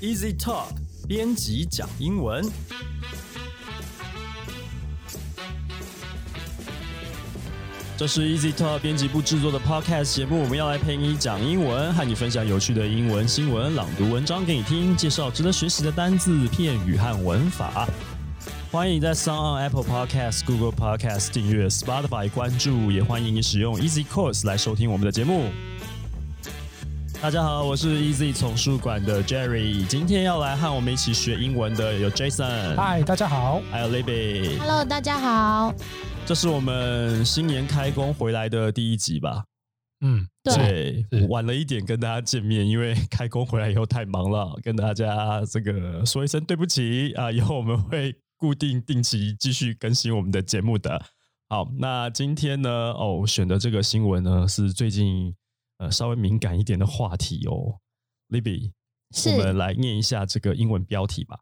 Easy Talk 编辑讲英文。这是 Easy Talk 编辑部制作的 Podcast 节目，我们要来陪你讲英文，和你分享有趣的英文新闻、朗读文章给你听，介绍值得学习的单字、片语和文法。欢迎你在 s o n on Apple Podcast、Google Podcast 订阅，Spotify 关注，也欢迎你使用 Easy Course 来收听我们的节目。大家好，我是 Easy 丛书馆的 Jerry，今天要来和我们一起学英文的有 Jason，嗨，大家好，还有 Libby。Hello，大家好。这是我们新年开工回来的第一集吧？嗯，对对，是晚了一点跟大家见面，因为开工回来以后太忙了，跟大家这个说一声对不起啊！以后我们会固定定期继续更新我们的节目的。好，那今天呢，哦，选的这个新闻呢是最近呃稍微敏感一点的话题哦，Libby，是我们来念一下这个英文标题吧。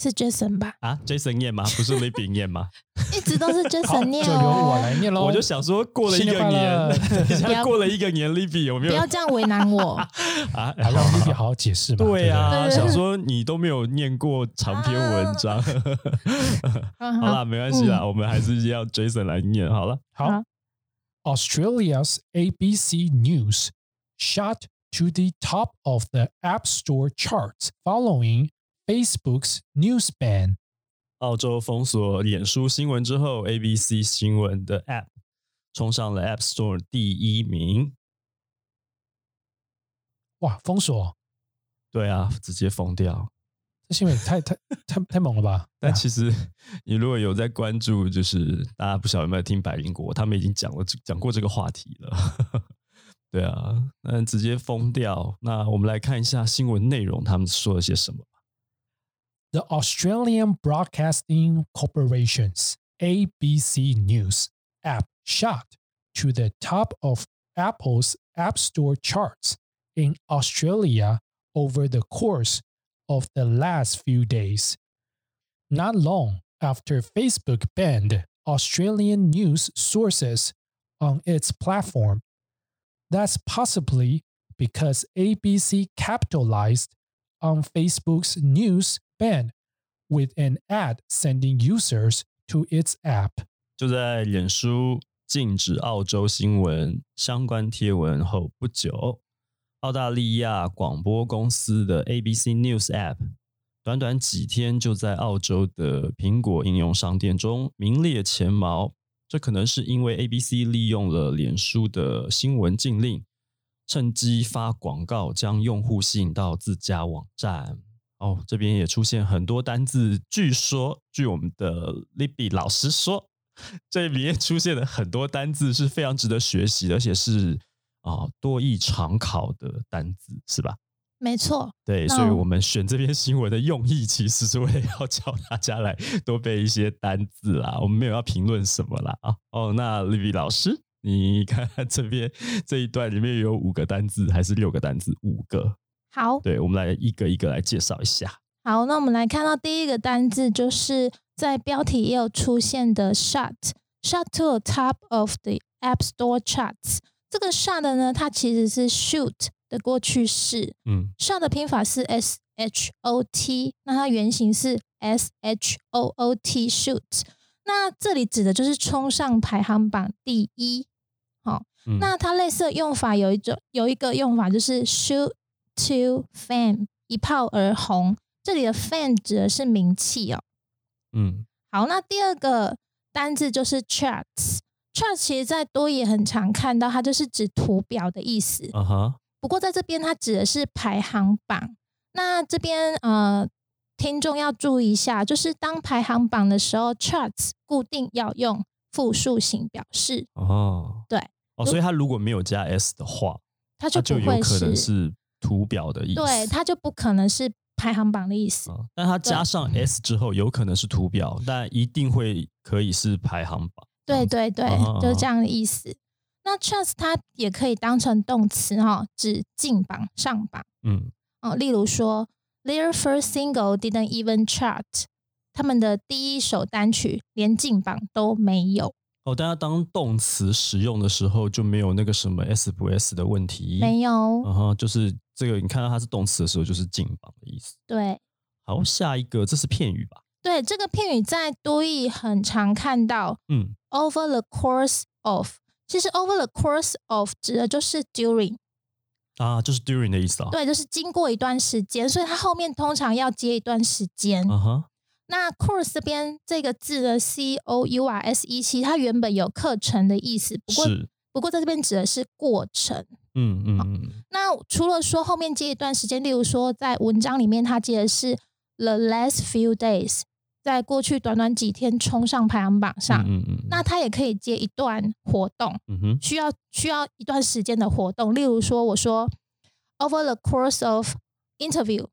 是 Jason 吧？啊，Jason 念吗？不是 Libby 念吗？一直都是 好，Jason 念就由我来哦，念喽。我就想说，过了一个年一下 过了一个年，Libby 有没有不要这样为难我。啊？啊，让 Libby 好好解释嘛。对、啊，想说你都没有念过长篇文章，嗯好啦，没关系啦，嗯我们还是要 Jason 来念好了。好好 Australia's ABC News shot to the top of the App Store charts following Facebook's news ban. 澳洲封锁脸书新闻之后，ABC 新闻的 App 冲上了 App Store 第一名。哇，封锁，对啊，直接封掉。 这新闻也太太太太猛了吧？但其实你如果有在关注，就是大家不晓得有没有听百灵果，他们已经讲了讲过这个话题了。对啊，那直接封掉。那我们来看一下新闻内容，他们说了些什么。The Australian Broadcasting Corporation's ABC News app shot to the top of Apple's App Store charts in Australia over the course of the last few days. Not long after Facebook banned Australian news sources on its platform. That's possibly because ABC capitalized on Facebook's news ban with an ad sending users to its app. 就在脸书禁止澳洲新闻相关贴文后不久， 澳大利亚广播公司的 ABC News App 短短几天就在澳洲的苹果应用商店中名列前茅。这可能是因为 ABC 利用了脸书的新闻禁令，趁机发广告，将用户吸引到自家网站。哦，这边也出现很多单字。据说，据我们的 Libby 老师说，这里面出现的很多单字是非常值得学习的，而且是啊、多益常考的单字，是吧？没错，对，所以我们选这篇新闻的用意，其实是为了要教大家来 多背一些单字啦。我们没有要评论什么啦啊。哦，那 Libby 老师，你 看看这边这一段里面有五个单字还是六个单字？五个。好对，我们来一个一个来介绍一下。好，那我们来看到第一个单字，就是在标题也有出现的 “shut”，“shut to the top of the App Store charts。这个 shot 呢，它其实是 shoot 的过去式嗯，shot 的拼法是 s h o t，那它原型是 s h o o t shoot。那这里指的就是冲上排行榜第一。好、嗯，那它类似的用法有一种有一个用法就是 shoot to fame，一炮而红。这里的 fame 指的是名气哦。嗯好，那第二个单字就是 charts。Charts 其实在多也很常看到，它就是指图表的意思。啊哈，不过在这边它指的是排行榜。那这边呃，听众要注意一下，就是当排行榜的时候，charts 固定要用复数型表示，哦，对，哦，所以它如果没有加 s 的话，它它就就不会有可能是图表的意思。对，它就不可能是排行榜的意思。啊，但它加上 S 之后，有可能是图表，但一定会可以是排行榜。对对对，就是这样的意思。那 charts 它也可以当成动词哈、指进榜、上榜嗯哦。例如说，Their first single didn't even chart，他们的第一首单曲连进榜都没有。哦，但它当动词使用的时候就没有那个什么 s 不 s 的问题。没有，嗯哼，就是这个，你看到它是动词的时候，就是进榜的意思。对好，下一个这是片语吧？对，这个片语在多义很常看到嗯，，over the course of。其实 over the course of 指的就是 during，啊，就是 during 的意思啊。对，就是经过一段时间，所以它后面通常要接一段时间。嗯哼，那 course 这边这个字的 c o u r s e，其实它原本有课程的意思，不过，不过在这边指的是过程。嗯嗯嗯，那除了说后面接一段时间，例如说在文章里面它接的是 the last few days，在过去短短几天冲上排行榜上，嗯嗯嗯，那他也可以接一段活动，嗯哼，需要需要一段时间的活动。例如说，我说 over the course of interview，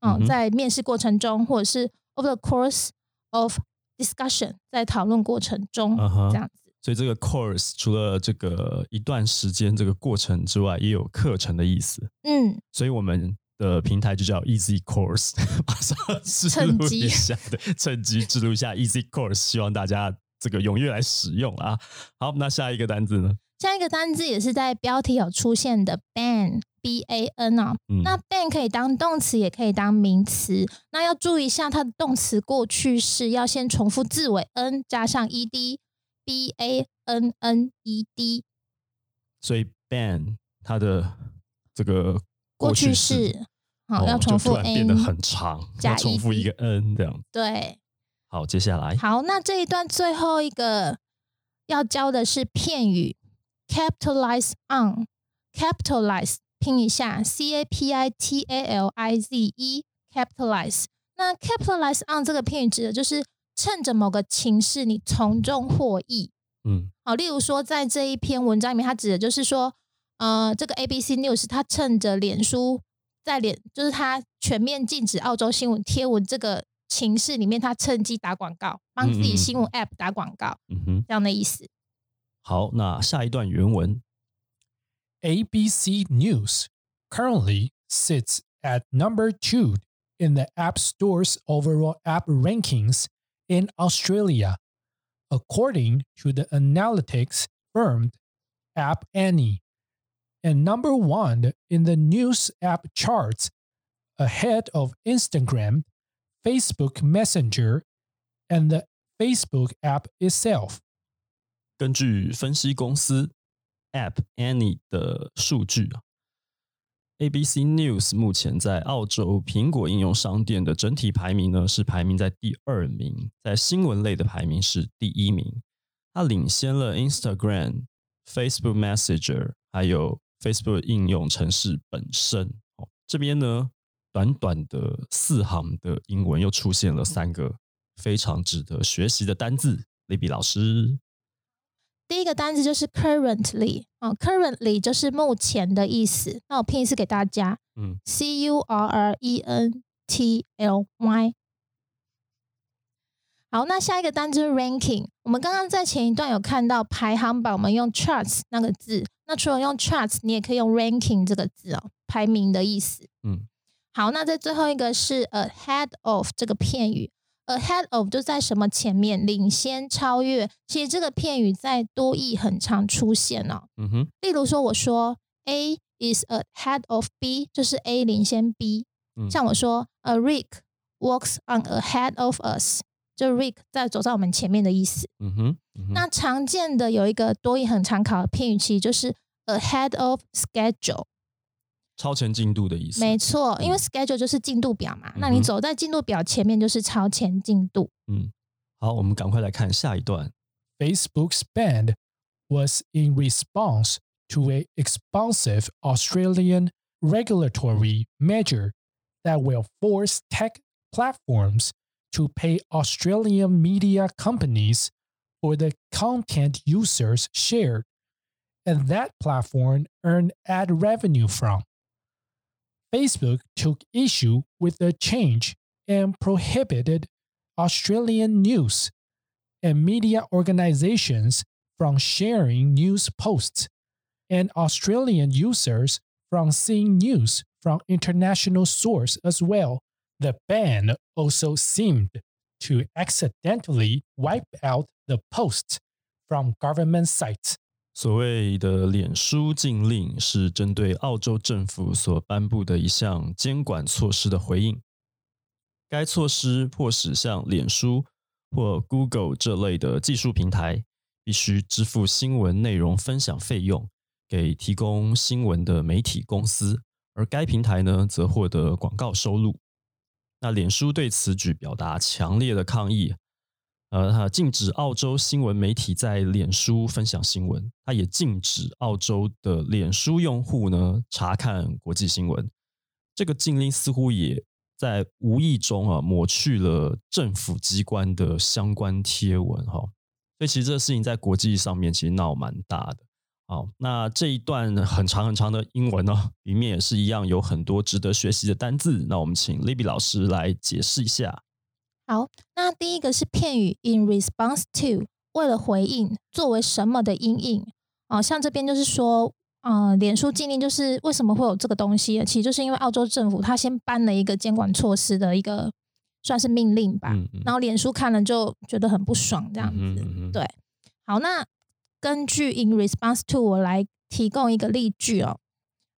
嗯，嗯在面试过程中，或者是 over the course of discussion，在讨论过程中，嗯这样子。所以这个 course 除了这个一段时间这个过程之外，也有课程的意思。嗯，所以我们的平台就叫 Easy Course，马上植入趁机一下，对，趁机植入一下 Easy Course，希望大家这个踊跃来使用啊。好，那下一个单字呢？下一个单字也是在标题有出现的 ban。B A N 啊，嗯，那 ban 可以当动词，也可以当名词。那要注意一下，它的动词过去式要先重复字尾 n 加上 e d，b a n n e d。所以 ban 它的这个过去式式，好、哦要重复 n，变得。很长，重复一个 n 这样。对，好，接下来好，那这一段最后一个要教的是片语，capitalize on，capitalize 拼一下，c a p i t a l i z e，capitalize。那 capitalize on 这个片语指的就是趁着某个情势，你从中获益。嗯好，例如说在这一篇文章里面，它指的就是说，呃，这个 ABC News 它趁着脸书在脸，就是它全面禁止澳洲新闻贴文这个情势里面，它趁机打广告，帮自己新闻 App 打广告嗯哼，这样的意思。好，那下一段原文 ABC News currently sits at number two in the App Store's overall app rankings in Australia, according to the analytics firm App Annie, and number one in the news app charts, ahead of Instagram, Facebook Messenger, and the Facebook app itself. 根据分析公司 App Annie 的数据啊，ABC News 目前在澳洲苹果应用商店的整体排名呢是排名在第二名，在新闻类的排名是第一名，它领先了 Instagram、Facebook Messenger 还有 Facebook 应用程式本身。哦，这边呢，短短的四行的英文又出现了三个非常值得学习的单字。雷比老师，第一个单字就是 currently 哦，currently 就是目前的意思。那我拼一次给大家嗯，C U R R E N T L Y。好，那下一个单字是 ranking。我们刚刚在前一段有看到排行榜，我们用 charts 那个字。那除了用 charts，你也可以用 ranking 这个字哦，排名的意思。嗯好，那在最后一个是 ahead of 这个片语，ahead of 就在什么前面，领先、超越。其实这个片语在多义很常出现哦。嗯哼，例如说，我说 A is ahead of B，就是 A 领先 B。嗯像我说，A Rick walks on ahead of us，就 Rick 在走在我们前面的意思。嗯哼，嗯哼那常见的有一个多义很常考的片语，其实就是 ahead of schedule。超前进度的意思。没错，因为嗯 schedule 就是进度表嘛，那你走在进度表前面就是超前进度。嗯，好，我们赶快来看下一段。Facebook's ban was in response to a expansive Australian regulatory measure that will force tech platforms to pay Australian media companies for the content users shared and that platform earned ad revenue from. Facebook took issue with the change and prohibited Australian news and media organizations from sharing news posts and Australian users from seeing news from international source as well. The ban also seemed to accidentally wipe out the posts from government sites. 所谓的脸书禁令是针对澳洲政府所颁布的一项监管措施的回应。该措施迫使像脸书或 Google 这类的技术平台必须支付新闻内容分享费用给提供新闻的媒体公司，而该平台呢则获得广告收入。那脸书对此举表达强烈的抗议。呃，它禁止澳洲新闻媒体在脸书分享新闻，它也禁止澳洲的脸书用户呢查看国际新闻。这个禁令似乎也在无意中啊抹去了政府机关的相关贴文哈。所以其实这个事情在国际上面其实闹蛮大的。好，那这一段很长很长的英文呢，里面也是一样有很多值得学习的单字。那我们请 Libby 老师来解释一下。好，那第一个是片语 in response to，为了回应，作为什么的阴影。哦？像这边就是说，呃，脸书禁令就是为什么会有这个东西？其实就是因为澳洲政府他先颁了一个监管措施的一个算是命令吧，然后脸书看了就觉得很不爽，这样子。对，好，那根据 in response to，我来提供一个例句哦，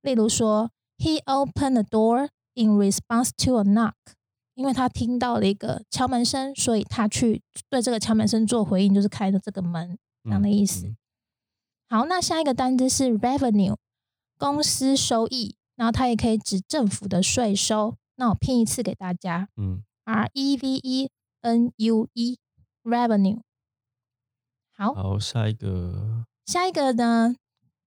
例如说，He opened the door in response to a knock。因为他听到了一个敲门声，所以他去对这个敲门声做回应，就是开的这个门这样的意思。好，那下一个单词是 revenue，公司收益，然后它也可以指政府的税收。那我拼一次给大家，嗯，R E V E N U E，revenue。好，好，下一个，下一个呢？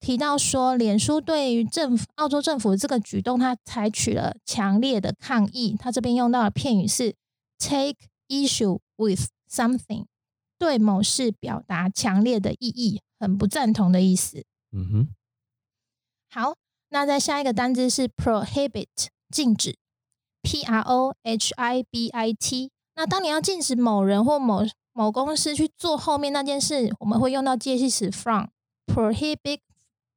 提到说，脸书对于政府、澳洲政府这个举动，它采取了强烈的抗议。它这边用到的片语是 “take issue with something”，对某事表达强烈的异议，很不赞同的意思。嗯哼。好，那在下一个单字是 “prohibit”，禁止，P R O H I B I T。那当你要禁止某人或某某公司去做后面那件事，我们会用到介系词 “from”，prohibit。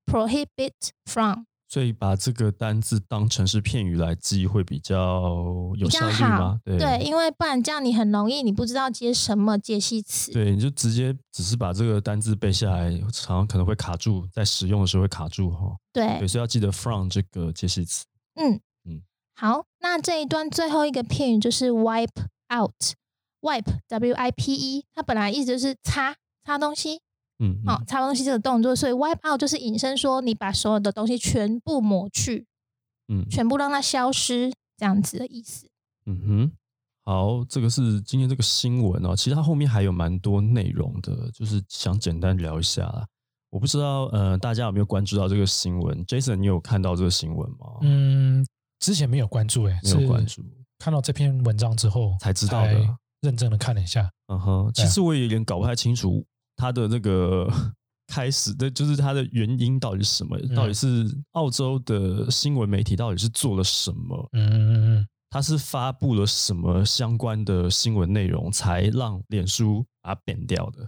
prohibit from，所以把这个单字当成是片语来记会比较有效率吗？对，因为不然这样你很容易你不知道接什么介系词。对，你就直接只是把这个单字背下来，常常可能会卡住，在使用的时候会卡住哈。对，所以要记得 from 这个介系词。嗯嗯，好，那这一段最后一个片语就是 wipe out，wipe w i p e，它本来意思就是擦擦东西。嗯，好，擦东西这个动作，所以 wipe out 就是引申说你把所有的东西全部抹去，嗯，全部让它消失，这样子的意思。嗯哼，好，这个是今天这个新闻哦，其实它后面还有蛮多内容的，就是想简单聊一下。我不知道，呃，大家有没有关注到这个新闻？Jason，你有看到这个新闻吗？嗯，之前没有关注，哎，没有关注，看到这篇文章之后才知道的，认真的看了一下。嗯哼，其实我也有点搞不太清楚。它的那个 开始的，就是它的原因到底是什么？到底是澳洲的新闻媒体到底是做了什么？嗯嗯嗯，它是发布了什么相关的新闻内容，才让脸书把它贬掉的？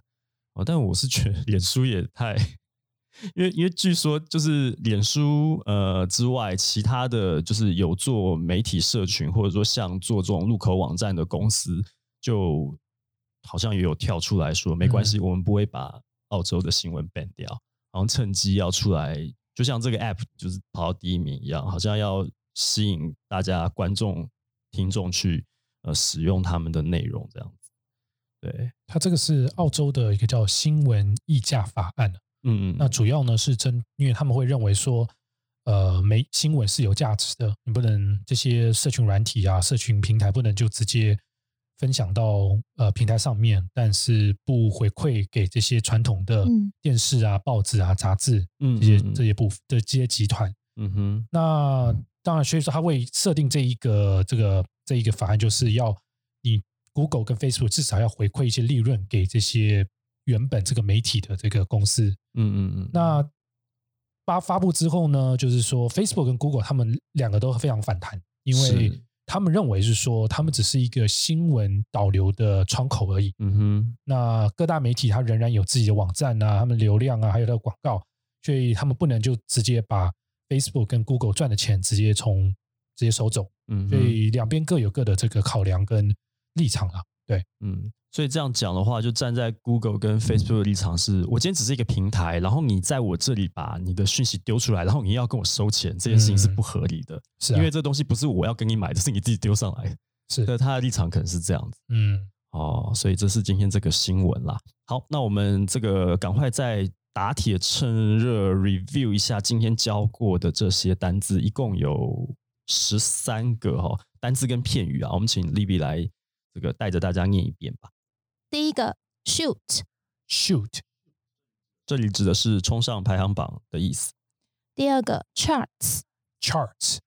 哦，但我是觉得脸书也太，因为因为据说就是脸书呃之外，其他的就是有做媒体社群，或者说像做这种入口网站的公司就。好像也有跳出来说，没关系，我们不会把澳洲的新闻 ban 掉，好像趁机要出来，就像这个 app 就是跑到第一名一样，好像要吸引大家观众、听众去呃使用他们的内容这样子。对，它这个是澳洲的一个叫新闻议价法案嗯嗯，那主要呢是针，因为他们会认为说，呃，没新闻是有价值的，你不能这些社群软体啊、社群平台不能就直接。分享到呃平台上面，但是不回馈给这些传统的电视啊、报纸啊、杂志这些这些部分的这些集团。嗯哼，那当然，所以说他会设定这一个这个这一个法案，就是要你 Google 跟 Facebook 至少要回馈一些利润给这些原本这个媒体的这个公司。嗯嗯嗯。那发发布之后呢，就是说 Facebook 跟 Google 他们两个都非常反弹，因为。他们认为是说，他们只是一个新闻导流的窗口而已。嗯哼，那各大媒体它仍然有自己的网站啊，他们流量啊，还有它的广告，所以他们不能就直接把 Facebook 跟 Google 赚的钱直接从直接收走。嗯，所以两边各有各的这个考量跟立场啊。对，嗯，所以这样讲的话，就站在 Google 跟 Facebook 的立场是，我今天只是一个平台，然后你在我这里把你的讯息丢出来，然后你要跟我收钱，这件事情是不合理的，是啊因为这东西不是我要跟你买的，是你自己丢上来。是对，他的立场可能是这样子。嗯哦，所以这是今天这个新闻啦。好，那我们这个赶快再打铁趁热 review 一下今天教过的这些单字，一共有十三个哈、单字跟片语啊。我们请 Libby 来这个带着大家念一遍吧。第一个 shoot，shoot 这里指的是冲上排行榜的意思，第二个 charts，charts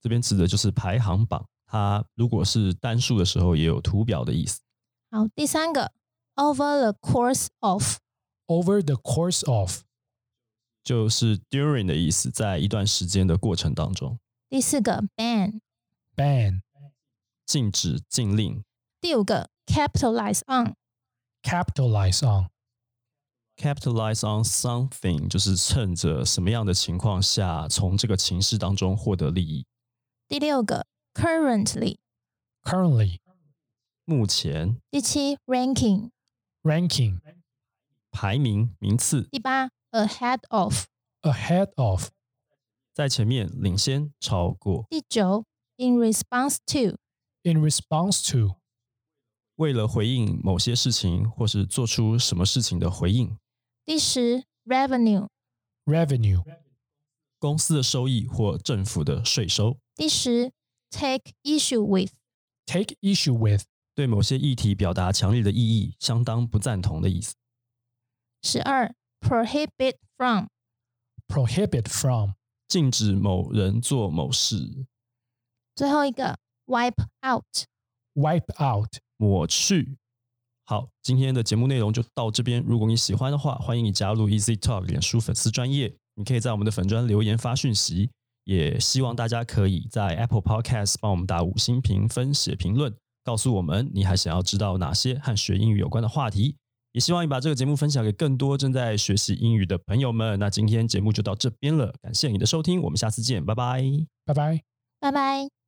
这边指的就是排行榜。它如果是单数的时候，也有图表的意思。好，第三个 over the course of，over the course of 就是 during 的意思，在一段时间的过程当中，第四个 ban，ban 禁止、禁令。第五个 capitalize on， capitalize on capitalize on something 就是趁着什么样的情况下，从这个情势当中获得利益。第六个 currently， currently 目前第七 ranking， ranking 排名名次第八 ahead of， ahead of 在前面领先超过，第九 in response to， in response to 为了回应某些事情或是做出什么事情的回应，第十 revenue，revenue 公司的收益或政府的税收，第十 take issue with，take issue with 对某些议题表达强烈的异议，相当不赞同的意思。十二 prohibit from，prohibit from 禁止某人做某事，最后一个 wipe out。wipe out 抹去。好，今天的节目内容就到这边。如果你喜欢的话，欢迎你加入 Easy Talk 脸书粉丝专业，你可以在我们的粉专留言发讯息。也希望大家可以在 Apple Podcast 帮我们打五星评分、写评论，告诉我们你还想要知道哪些和学英语有关的话题。也希望你把这个节目分享给更多正在学习英语的朋友们。那今天节目就到这边了，感谢你的收听，我们下次见，拜拜。拜拜。拜拜。